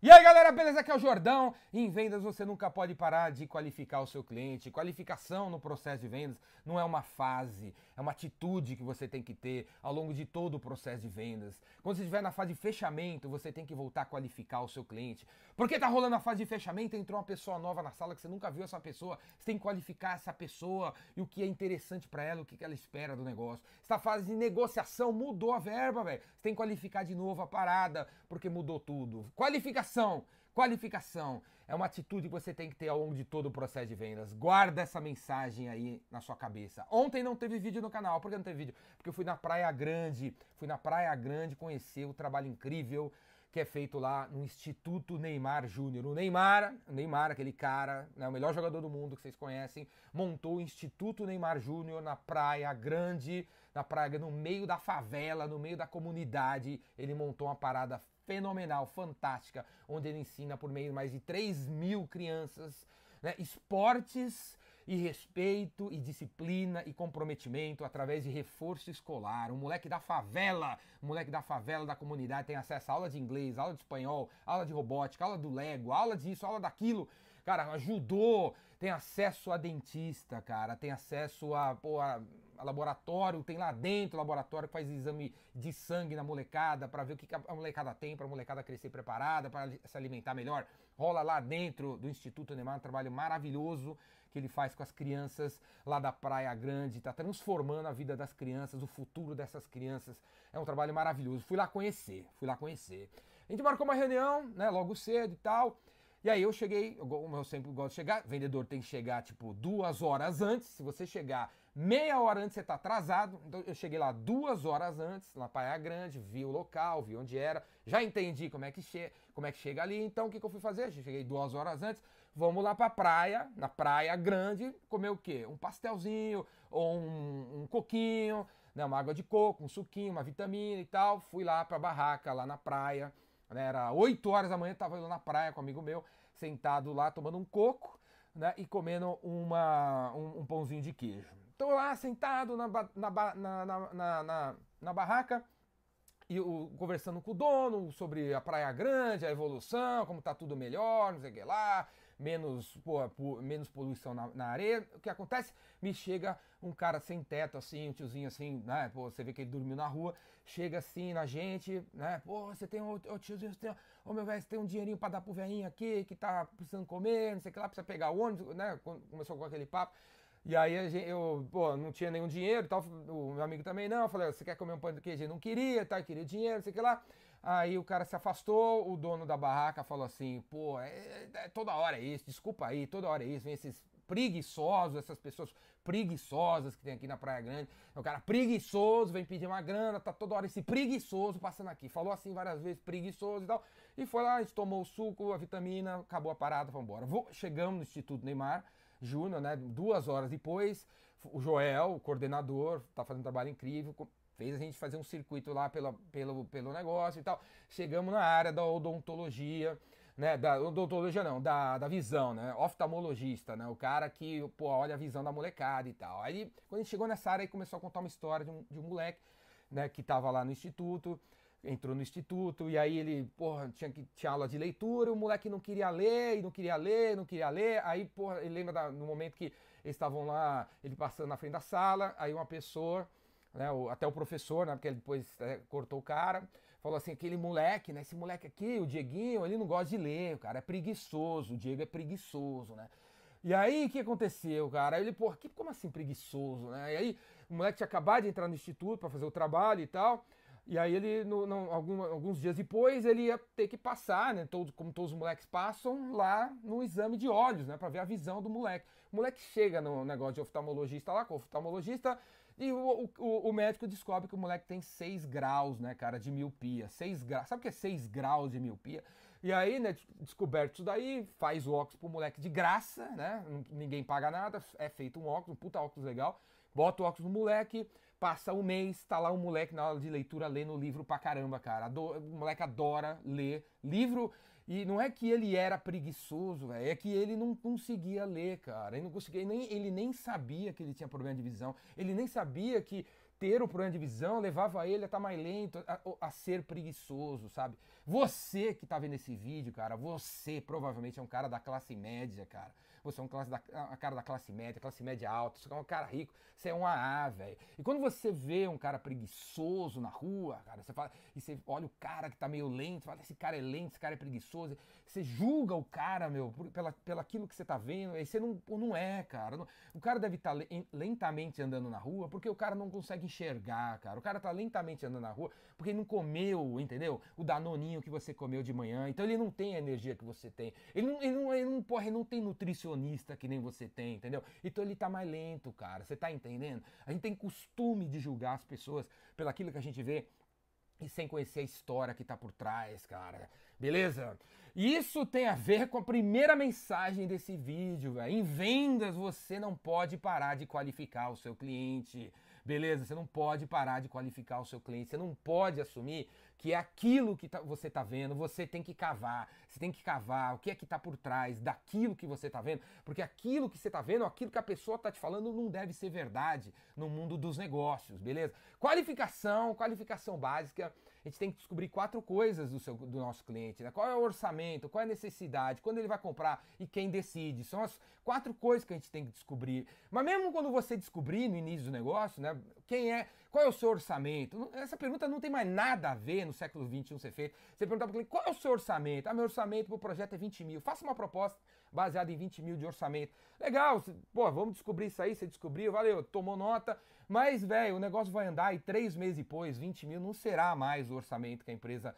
E aí galera, beleza? Aqui é o Jordão. Em vendas você nunca pode parar de qualificar o seu cliente. Qualificação no processo de vendas não é uma fase, é uma atitude que você tem que ter ao longo de todo o processo de vendas. Quando você estiver na fase de fechamento, você tem que voltar a qualificar o seu cliente. Porque tá rolando a fase de fechamento, entrou uma pessoa nova na sala que você nunca viu essa pessoa. Você tem que qualificar essa pessoa e o que é interessante para ela, o que ela espera do negócio. Essa fase de negociação mudou a verba, velho. Você tem que qualificar de novo a parada, porque mudou tudo. Qualificação Qualificação. É uma atitude que você tem que ter ao longo de todo o processo de vendas. Guarda essa mensagem aí na sua cabeça. Ontem não teve vídeo no canal. Por que não teve vídeo? Porque eu fui na Praia Grande. Fui na Praia Grande conhecer o trabalho incrível que é feito lá no Instituto Neymar Júnior. O Neymar, Neymar, aquele cara, né, o melhor jogador do mundo que vocês conhecem, montou o Instituto Neymar Júnior na Praia Grande, na praia no meio da favela, no meio da comunidade. Ele montou uma parada fenomenal, fantástica, onde ele ensina por meio de mais de 3 mil crianças né, esportes e respeito e disciplina e comprometimento através de reforço escolar. Um moleque da favela, um moleque da favela, da comunidade, tem acesso a aula de inglês, aula de espanhol, aula de robótica, aula do Lego, aula disso, aula daquilo. Cara, ajudou, tem acesso a dentista, cara, tem acesso a, pô, a laboratório, tem lá dentro laboratório que faz exame de sangue na molecada para ver o que a molecada tem, para a molecada crescer preparada, para se alimentar melhor. Rola lá dentro do Instituto Neymar um trabalho maravilhoso que ele faz com as crianças lá da Praia Grande, está transformando a vida das crianças, o futuro dessas crianças. É um trabalho maravilhoso. Fui lá conhecer, fui lá conhecer. A gente marcou uma reunião, né, logo cedo e tal. E aí eu cheguei, como eu sempre gosto de chegar, vendedor tem que chegar tipo duas horas antes. Se você chegar meia hora antes, você está atrasado. Então eu cheguei lá duas horas antes, na Praia Grande, vi o local, vi onde era, já entendi como é que, che como é que chega ali. Então o que, que eu fui fazer? Cheguei duas horas antes, vamos lá pra praia, na Praia Grande, comer o quê? Um pastelzinho ou um, um coquinho, né, uma água de coco, um suquinho, uma vitamina e tal. Fui lá pra barraca, lá na praia. Né, era 8 horas da manhã, tava indo na praia com um amigo meu, sentado lá tomando um coco né, e comendo uma, um, um pãozinho de queijo. Tô lá sentado na, na, na, na, barraca e o, conversando com o dono sobre a Praia Grande, a evolução, como tá tudo melhor, não sei o que lá, menos, pô, menos poluição na, na, areia. O que acontece? Me chega um cara sem teto, assim, um tiozinho assim, né? Pô, você vê que ele dormiu na rua, chega assim na gente, né? Pô, você tem um ô, tiozinho, você tem, ô meu velho, você tem um dinheirinho pra dar pro velhinho aqui que tá precisando comer, não sei o que lá, precisa pegar o ônibus, né? Começou com aquele papo. E aí gente, eu, pô, não tinha nenhum dinheiro e tal, o meu amigo também não. Eu falei, você quer comer um pão de queijo? Não queria, tá? Queria dinheiro, não sei o que lá. Aí o cara se afastou, o dono da barraca falou assim, pô, é, é, é, toda hora é isso, desculpa aí, toda hora é isso, vem esses preguiçosos, essas pessoas preguiçosas que tem aqui na Praia Grande. O cara preguiçoso vem pedir uma grana, tá toda hora esse preguiçoso passando aqui. Falou assim várias vezes, preguiçoso e tal. E foi lá, tomou o suco, a vitamina, acabou a parada, vamos embora. Chegamos no Instituto Neymar Júnior, né? Duas horas depois, o Joel, o coordenador, tá fazendo um trabalho incrível, fez a gente fazer um circuito lá pela, pelo, pelo negócio e tal. Chegamos na área da odontologia, né? Da odontologia não, da, da visão, né? Oftalmologista, né? O cara que, pô, olha a visão da molecada e tal. Aí, quando a gente chegou nessa área, aí começou a contar uma história de um, de um moleque, né? Que tava lá no instituto, entrou no instituto, e aí ele, porra, tinha, que, tinha aula de leitura, o moleque não queria ler, e não queria ler, não queria ler, aí, porra, ele lembra da, no momento que eles estavam lá, ele passando na frente da sala, aí uma pessoa né, o, até o professor, né, porque ele depois é, cortou o cara, falou assim, aquele moleque, né, esse moleque aqui, o Dieguinho, ele não gosta de ler, o cara é preguiçoso, o Diego é preguiçoso, né. E aí, o que aconteceu, cara? Aí ele, pô, que, como assim preguiçoso, né? E aí, o moleque tinha acabado de entrar no instituto para fazer o trabalho e tal, e aí ele, no, no, algum, alguns dias depois, ele ia ter que passar, né? Todo, como todos os moleques passam, lá no exame de olhos, né? Pra ver a visão do moleque. O moleque chega no negócio de oftalmologista lá, com o oftalmologista, e o, o, o, médico descobre que o moleque tem 6 graus, né, cara, de miopia. 6 graus. Sabe o que é 6 graus de miopia? E aí, né, descoberto isso daí, faz o óculos pro moleque de graça, né? Ninguém paga nada, é feito um óculos, um puta óculos legal. Bota o óculos no moleque, passa um mês, tá lá um moleque na aula de leitura lendo livro pra caramba, cara. o moleque adora ler livro. E não é que ele era preguiçoso, véio, é que ele não conseguia ler, cara. Ele não conseguia, nem, ele nem sabia que ele tinha problema de visão. Ele nem sabia que ter o problema de visão levava ele a estar tá mais lento, a, a, ser preguiçoso, sabe? Você que tá vendo esse vídeo, cara, você provavelmente é um cara da classe média, cara. Você é um classe da, a cara da classe média, classe média alta, você é um cara rico, você é um AA, velho. E quando você vê um cara preguiçoso na rua, cara, você fala, e você olha o cara que tá meio lento, fala, esse cara é lento, esse cara é preguiçoso, você julga o cara, meu, por, pela, pela aquilo que você tá vendo, aí você não, não é, cara. Não, o cara deve estar tá lentamente andando na rua porque o cara não consegue enxergar, cara. O cara tá lentamente andando na rua porque ele não comeu, entendeu? O danoninho que você comeu de manhã, então ele não tem a energia que você tem. Ele não, ele não, ele não, porra, ele não tem nutricionista que nem você tem, entendeu? Então ele tá mais lento, cara. Você tá entendendo? A gente tem costume de julgar as pessoas pelo aquilo que a gente vê e sem conhecer a história que tá por trás, cara. Beleza? Isso tem a ver com a primeira mensagem desse vídeo, velho. Em vendas você não pode parar de qualificar o seu cliente. Beleza? Você não pode parar de qualificar o seu cliente. Você não pode assumir que é aquilo que tá, você está vendo, você tem que cavar. Você tem que cavar o que é que está por trás daquilo que você está vendo, porque aquilo que você está vendo, aquilo que a pessoa está te falando, não deve ser verdade no mundo dos negócios, beleza? Qualificação, qualificação básica. A gente tem que descobrir quatro coisas do, seu, do nosso cliente, né? Qual é o orçamento, qual é a necessidade, quando ele vai comprar e quem decide. São as quatro coisas que a gente tem que descobrir. Mas mesmo quando você descobrir no início do negócio, né? Quem é, qual é o seu orçamento? Essa pergunta não tem mais nada a ver no século XXI ser feito. Você perguntar para o cliente, qual é o seu orçamento? Ah, meu orçamento para o projeto é 20 mil. Faça uma proposta baseada em 20 mil de orçamento. Legal, pô, vamos descobrir isso aí, você descobriu, valeu, tomou nota. Mas, velho, o negócio vai andar e três meses depois, 20 mil não será mais o orçamento que a empresa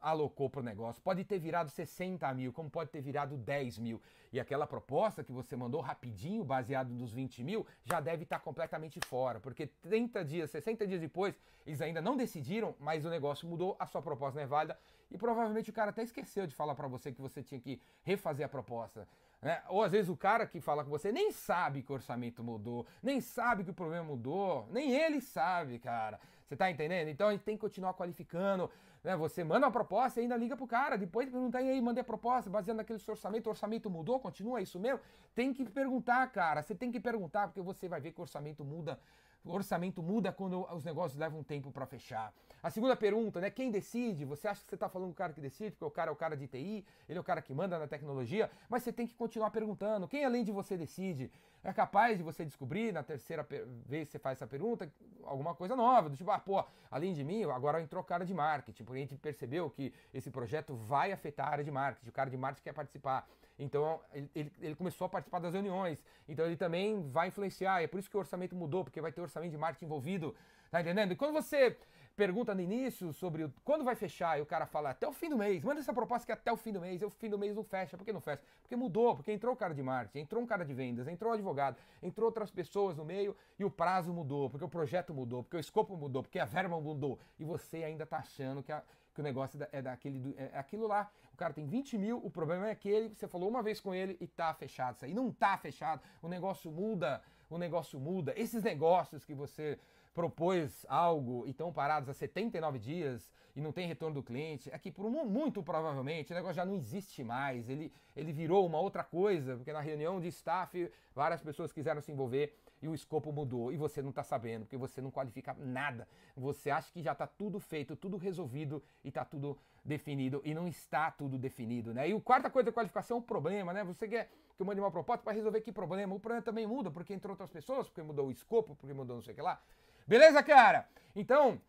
alocou para o negócio. Pode ter virado 60 mil, como pode ter virado 10 mil. E aquela proposta que você mandou rapidinho, baseado nos 20 mil, já deve estar tá completamente fora. Porque 30 dias, 60 dias depois, eles ainda não decidiram, mas o negócio mudou, a sua proposta não é válida. E provavelmente o cara até esqueceu de falar para você que você tinha que refazer a proposta. Né? Ou às vezes o cara que fala com você nem sabe que o orçamento mudou, nem sabe que o problema mudou, nem ele sabe, cara. Você tá entendendo? Então a gente tem que continuar qualificando. Né? Você manda uma proposta e ainda liga pro cara, depois pergunta e aí, mandei a proposta, baseando naquele seu orçamento, o orçamento mudou, continua isso mesmo? Tem que perguntar, cara. Você tem que perguntar, porque você vai ver que o orçamento muda o orçamento muda quando os negócios levam tempo para fechar. A segunda pergunta, né? Quem decide? Você acha que você está falando com o cara que decide, porque o cara é o cara de TI, ele é o cara que manda na tecnologia, mas você tem que continuar perguntando. Quem além de você decide? É capaz de você descobrir na terceira vez que você faz essa pergunta alguma coisa nova, do tipo, ah, pô, além de mim, agora entrou o cara de marketing, porque a gente percebeu que esse projeto vai afetar a área de marketing, o cara de marketing quer participar. Então ele, ele, começou a participar das reuniões. Então ele também vai influenciar. É por isso que o orçamento mudou, porque vai ter orçamento de marketing envolvido. Tá entendendo? E quando você pergunta no início sobre o, quando vai fechar e o cara fala até o fim do mês, manda essa proposta que é até o fim do mês, e o fim do mês não fecha. Por que não fecha? Porque mudou, porque entrou o cara de marketing, entrou um cara de vendas, entrou um advogado, entrou outras pessoas no meio e o prazo mudou, porque o projeto mudou, porque o escopo mudou, porque a verba mudou. E você ainda está achando que, a, que, o negócio é daquele é, é aquilo lá. O cara tem 20 mil, o problema é aquele, você falou uma vez com ele e tá fechado. Isso aí não tá fechado, o negócio muda, o negócio muda. Esses negócios que você propôs algo e estão parados há 79 dias e não tem retorno do cliente, é que por muito provavelmente o negócio já não existe mais, ele, ele virou uma outra coisa, porque na reunião de staff várias pessoas quiseram se envolver e o escopo mudou e você não está sabendo, porque você não qualifica nada. Você acha que já está tudo feito, tudo resolvido e está tudo definido e não está tudo definido, né? E a quarta coisa da qualificação é um problema, né? Você quer que eu mande uma proposta para resolver que problema? O problema também muda, porque entrou outras pessoas, porque mudou o escopo, porque mudou não sei o que lá. Beleza, cara? Então,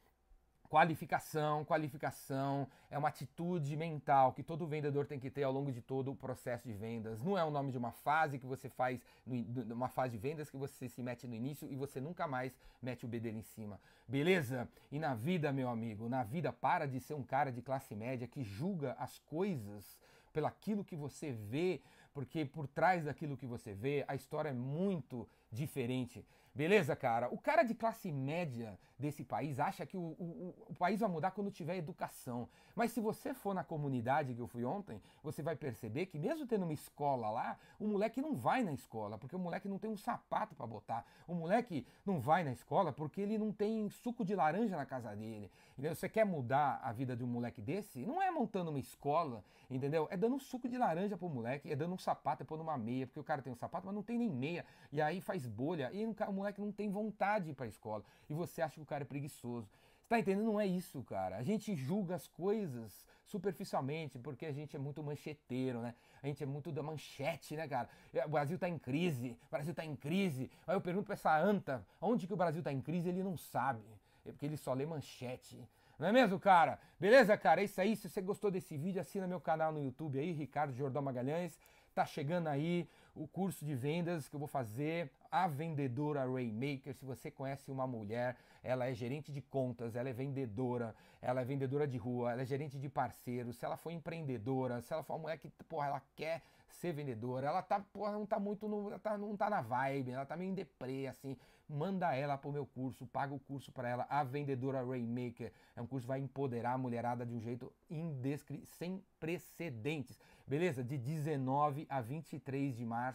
Qualificação, qualificação é uma atitude mental que todo vendedor tem que ter ao longo de todo o processo de vendas. Não é o nome de uma fase que você faz, uma fase de vendas que você se mete no início e você nunca mais mete o bedelho em cima. Beleza? E na vida, meu amigo, na vida para de ser um cara de classe média que julga as coisas pelo aquilo que você vê, porque por trás daquilo que você vê, a história é muito diferente. Beleza, cara? O cara de classe média desse país acha que o, o, o, país vai mudar quando tiver educação. Mas se você for na comunidade que eu fui ontem, você vai perceber que mesmo tendo uma escola lá, o moleque não vai na escola, porque o moleque não tem um sapato para botar. O moleque não vai na escola porque ele não tem suco de laranja na casa dele. Entendeu? Você quer mudar a vida de um moleque desse? Não é montando uma escola, entendeu? É dando um suco de laranja pro moleque, é dando um sapato, é pondo uma meia, porque o cara tem um sapato, mas não tem nem meia. E aí faz bolha, e o moleque não tem vontade de ir pra escola. E você acha que cara é preguiçoso. Tá entendendo? Não é isso, cara. A gente julga as coisas superficialmente porque a gente é muito mancheteiro, né? A gente é muito da manchete, né, cara? O Brasil tá em crise, o Brasil tá em crise. Aí eu pergunto pra essa anta, onde que o Brasil tá em crise? Ele não sabe. É porque ele só lê manchete. Não é mesmo, cara? Beleza, cara? É isso aí. Se você gostou desse vídeo, assina meu canal no YouTube aí, Ricardo Jordão Magalhães. Tá chegando aí o curso de vendas que eu vou fazer, a vendedora Raymaker. Se você conhece uma mulher, ela é gerente de contas, ela é vendedora, ela é vendedora de rua, ela é gerente de parceiros, se ela for empreendedora, se ela for uma mulher que, porra, ela quer ser vendedora, ela tá, porra, não tá muito no, ela tá, não tá na vibe, ela tá meio em deprê, assim, manda ela pro meu curso, paga o curso para ela, a vendedora Raymaker. É um curso que vai empoderar a mulherada de um jeito indescri sem precedentes. Beleza? De 19 a 23 de março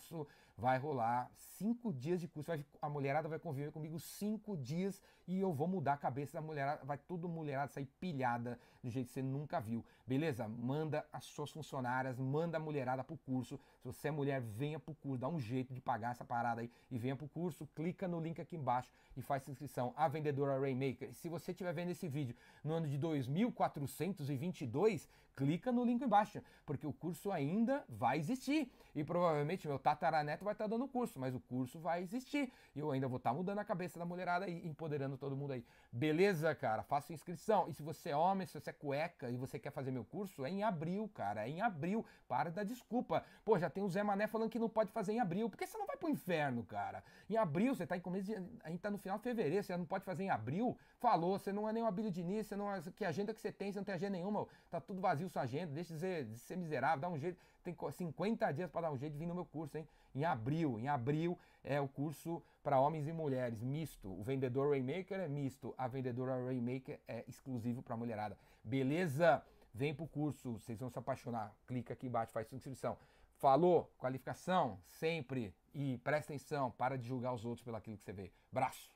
vai rolar cinco dias de curso. A mulherada vai conviver comigo cinco dias e eu vou mudar a cabeça da mulherada. Vai tudo mulherada sair pilhada do jeito que você nunca viu. Beleza? Manda as suas funcionárias, manda a mulherada pro curso. Se você é mulher, venha pro curso, dá um jeito de pagar essa parada aí e venha pro curso. Clica no link aqui embaixo e faz inscrição. A vendedora Rainmaker. Se você estiver vendo esse vídeo no ano de 2422, clica no link embaixo, porque o curso ainda vai existir. E provavelmente meu tataraneto vai estar dando o curso, mas o curso vai existir. E eu ainda vou estar mudando a cabeça da mulherada e empoderando todo mundo aí. Beleza, cara? Faça inscrição. E se você é homem, se você é cueca e você quer fazer meu curso, é em abril, cara. É em abril. Para da desculpa. Pô, já tem o Zé Mané falando que não pode fazer em abril. Por que você não vai pro inferno, cara? Em abril, você tá em começo de. A gente tá no final de fevereiro, você não pode fazer em abril? Falou, você não é nem o Abílio Diniz, você não é. Que agenda que você tem, você não tem agenda nenhuma. Tá tudo vazio sua agenda, deixa de ser, de ser miserável, dá um jeito. Tem 50 dias para dar um jeito de vir no meu curso, hein? Em abril. Em abril é o curso para homens e mulheres, misto. O vendedor Raymaker é misto, a vendedora Raymaker é exclusivo para mulherada. Beleza? Vem pro curso, vocês vão se apaixonar. Clica aqui embaixo, faz sua inscrição. Falou, qualificação, sempre. E presta atenção, para de julgar os outros pelo aquilo que você vê. Braço.